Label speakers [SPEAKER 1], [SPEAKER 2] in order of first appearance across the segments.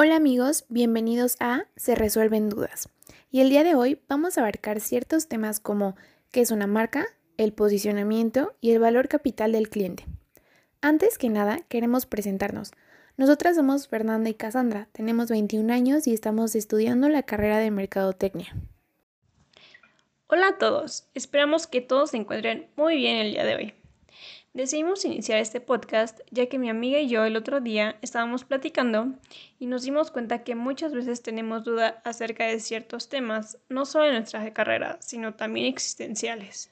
[SPEAKER 1] Hola amigos, bienvenidos a Se Resuelven Dudas. Y el día de hoy vamos a abarcar ciertos temas como qué es una marca, el posicionamiento y el valor capital del cliente. Antes que nada, queremos presentarnos. Nosotras somos Fernanda y Cassandra, tenemos 21 años y estamos estudiando la carrera de Mercadotecnia.
[SPEAKER 2] Hola a todos, esperamos que todos se encuentren muy bien el día de hoy. Decidimos iniciar este podcast ya que mi amiga y yo el otro día estábamos platicando y nos dimos cuenta que muchas veces tenemos duda acerca de ciertos temas, no solo en nuestra carrera, sino también existenciales.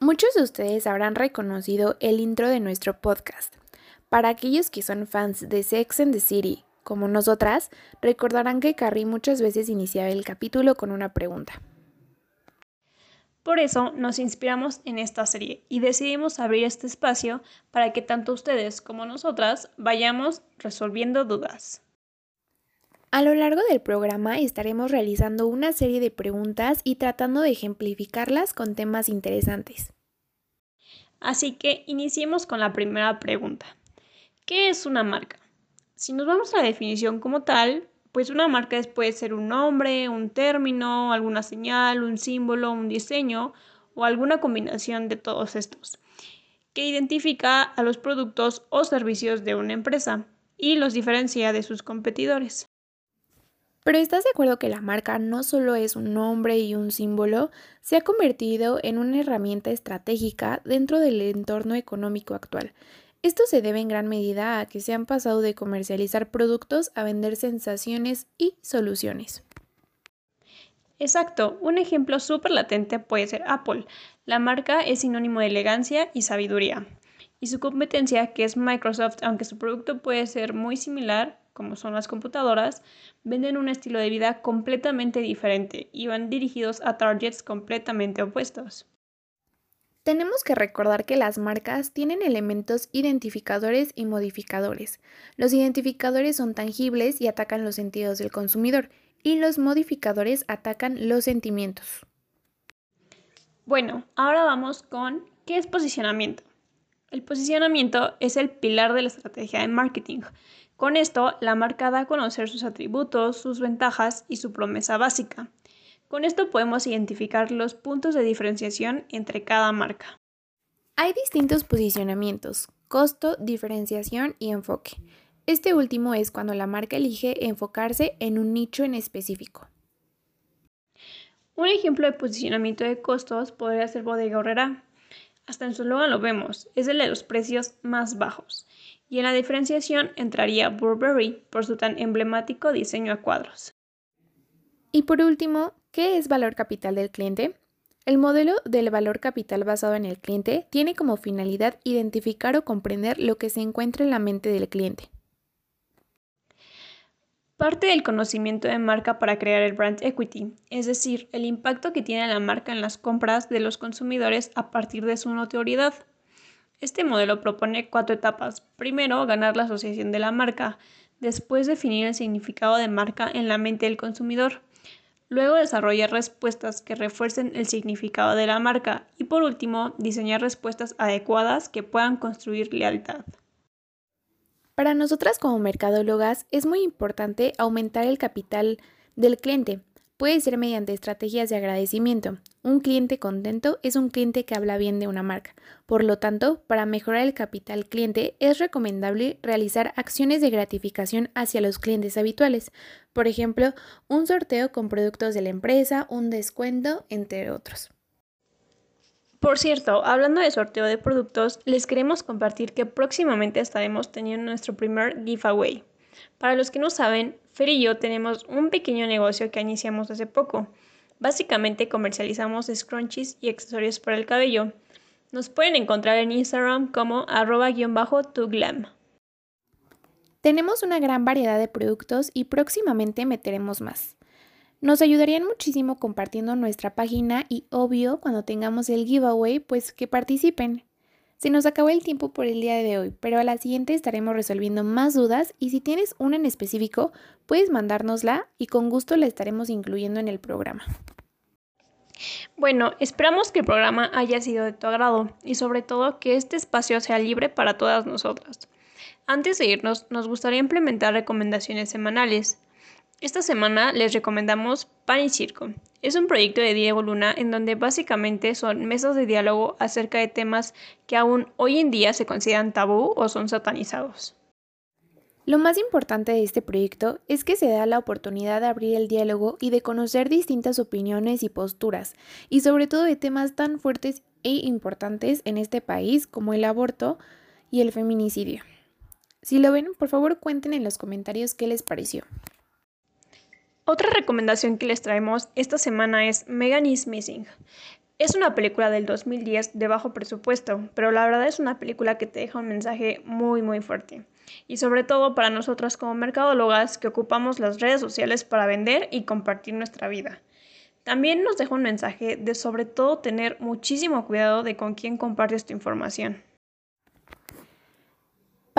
[SPEAKER 1] Muchos de ustedes habrán reconocido el intro de nuestro podcast. Para aquellos que son fans de Sex and the City, como nosotras, recordarán que Carrie muchas veces iniciaba el capítulo con una pregunta.
[SPEAKER 2] Por eso nos inspiramos en esta serie y decidimos abrir este espacio para que tanto ustedes como nosotras vayamos resolviendo dudas.
[SPEAKER 1] A lo largo del programa estaremos realizando una serie de preguntas y tratando de ejemplificarlas con temas interesantes.
[SPEAKER 2] Así que iniciemos con la primera pregunta. ¿Qué es una marca? Si nos vamos a la definición como tal, pues una marca puede ser un nombre, un término, alguna señal, un símbolo, un diseño o alguna combinación de todos estos, que identifica a los productos o servicios de una empresa y los diferencia de sus competidores.
[SPEAKER 1] Pero ¿estás de acuerdo que la marca no solo es un nombre y un símbolo, se ha convertido en una herramienta estratégica dentro del entorno económico actual? Esto se debe en gran medida a que se han pasado de comercializar productos a vender sensaciones y soluciones.
[SPEAKER 2] Exacto, un ejemplo súper latente puede ser Apple. La marca es sinónimo de elegancia y sabiduría. Y su competencia, que es Microsoft, aunque su producto puede ser muy similar, como son las computadoras, venden un estilo de vida completamente diferente y van dirigidos a targets completamente opuestos.
[SPEAKER 1] Tenemos que recordar que las marcas tienen elementos identificadores y modificadores. Los identificadores son tangibles y atacan los sentidos del consumidor, y los modificadores atacan los sentimientos.
[SPEAKER 2] Bueno, ahora vamos con ¿qué es posicionamiento? El posicionamiento es el pilar de la estrategia de marketing. Con esto, la marca da a conocer sus atributos, sus ventajas y su promesa básica. Con esto podemos identificar los puntos de diferenciación entre cada marca.
[SPEAKER 1] Hay distintos posicionamientos, costo, diferenciación y enfoque. Este último es cuando la marca elige enfocarse en un nicho en específico.
[SPEAKER 2] Un ejemplo de posicionamiento de costos podría ser Bodega Horrera. Hasta en su logo lo vemos, es el de los precios más bajos. Y en la diferenciación entraría Burberry por su tan emblemático diseño a cuadros.
[SPEAKER 1] Y por último, ¿qué es valor capital del cliente? El modelo del valor capital basado en el cliente tiene como finalidad identificar o comprender lo que se encuentra en la mente del cliente.
[SPEAKER 2] Parte del conocimiento de marca para crear el brand equity, es decir, el impacto que tiene la marca en las compras de los consumidores a partir de su notoriedad. Este modelo propone cuatro etapas. Primero, ganar la asociación de la marca. Después, definir el significado de marca en la mente del consumidor. Luego desarrollar respuestas que refuercen el significado de la marca y por último diseñar respuestas adecuadas que puedan construir lealtad.
[SPEAKER 1] Para nosotras como mercadólogas es muy importante aumentar el capital del cliente, Puede ser mediante estrategias de agradecimiento. Un cliente contento es un cliente que habla bien de una marca. Por lo tanto, para mejorar el capital cliente es recomendable realizar acciones de gratificación hacia los clientes habituales. Por ejemplo, un sorteo con productos de la empresa, un descuento, entre otros.
[SPEAKER 2] Por cierto, hablando de sorteo de productos, les queremos compartir que próximamente estaremos teniendo nuestro primer giveaway. Para los que no saben, Fer y yo tenemos un pequeño negocio que iniciamos hace poco. Básicamente comercializamos scrunchies y accesorios para el cabello. Nos pueden encontrar en Instagram como arroba-tuglam.
[SPEAKER 1] Tenemos una gran variedad de productos y próximamente meteremos más. Nos ayudarían muchísimo compartiendo nuestra página y obvio cuando tengamos el giveaway pues que participen. Se nos acabó el tiempo por el día de hoy, pero a la siguiente estaremos resolviendo más dudas y si tienes una en específico, puedes mandárnosla y con gusto la estaremos incluyendo en el programa.
[SPEAKER 2] Bueno, esperamos que el programa haya sido de tu agrado y sobre todo que este espacio sea libre para todas nosotras. Antes de irnos, nos gustaría implementar recomendaciones semanales. Esta semana les recomendamos Pan y Circo. Es un proyecto de Diego Luna en donde básicamente son mesas de diálogo acerca de temas que aún hoy en día se consideran tabú o son satanizados.
[SPEAKER 1] Lo más importante de este proyecto es que se da la oportunidad de abrir el diálogo y de conocer distintas opiniones y posturas, y sobre todo de temas tan fuertes e importantes en este país como el aborto y el feminicidio. Si lo ven, por favor cuenten en los comentarios qué les pareció.
[SPEAKER 2] Otra recomendación que les traemos esta semana es Megan is Missing. Es una película del 2010 de bajo presupuesto, pero la verdad es una película que te deja un mensaje muy muy fuerte. Y sobre todo para nosotras como mercadólogas que ocupamos las redes sociales para vender y compartir nuestra vida. También nos deja un mensaje de sobre todo tener muchísimo cuidado de con quién compartes tu información.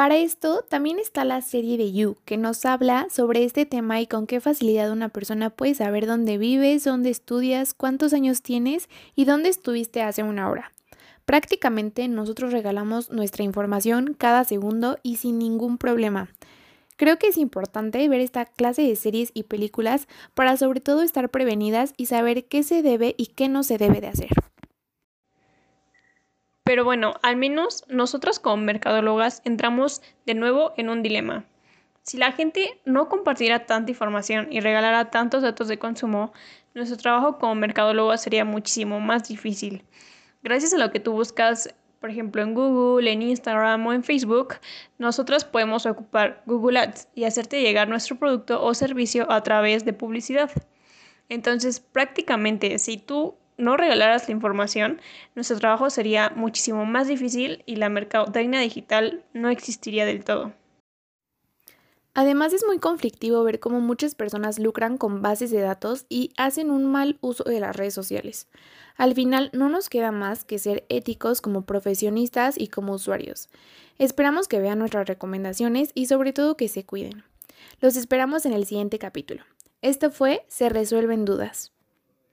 [SPEAKER 1] Para esto también está la serie de You, que nos habla sobre este tema y con qué facilidad una persona puede saber dónde vives, dónde estudias, cuántos años tienes y dónde estuviste hace una hora. Prácticamente nosotros regalamos nuestra información cada segundo y sin ningún problema. Creo que es importante ver esta clase de series y películas para sobre todo estar prevenidas y saber qué se debe y qué no se debe de hacer.
[SPEAKER 2] Pero bueno, al menos nosotras como mercadólogas entramos de nuevo en un dilema. Si la gente no compartiera tanta información y regalara tantos datos de consumo, nuestro trabajo como mercadólogas sería muchísimo más difícil. Gracias a lo que tú buscas, por ejemplo, en Google, en Instagram o en Facebook, nosotros podemos ocupar Google Ads y hacerte llegar nuestro producto o servicio a través de publicidad. Entonces, prácticamente, si tú no regalaras la información, nuestro trabajo sería muchísimo más difícil y la mercadotecnia digital no existiría del todo.
[SPEAKER 1] Además es muy conflictivo ver cómo muchas personas lucran con bases de datos y hacen un mal uso de las redes sociales. Al final no nos queda más que ser éticos como profesionistas y como usuarios. Esperamos que vean nuestras recomendaciones y sobre todo que se cuiden. Los esperamos en el siguiente capítulo. Esto fue Se resuelven dudas.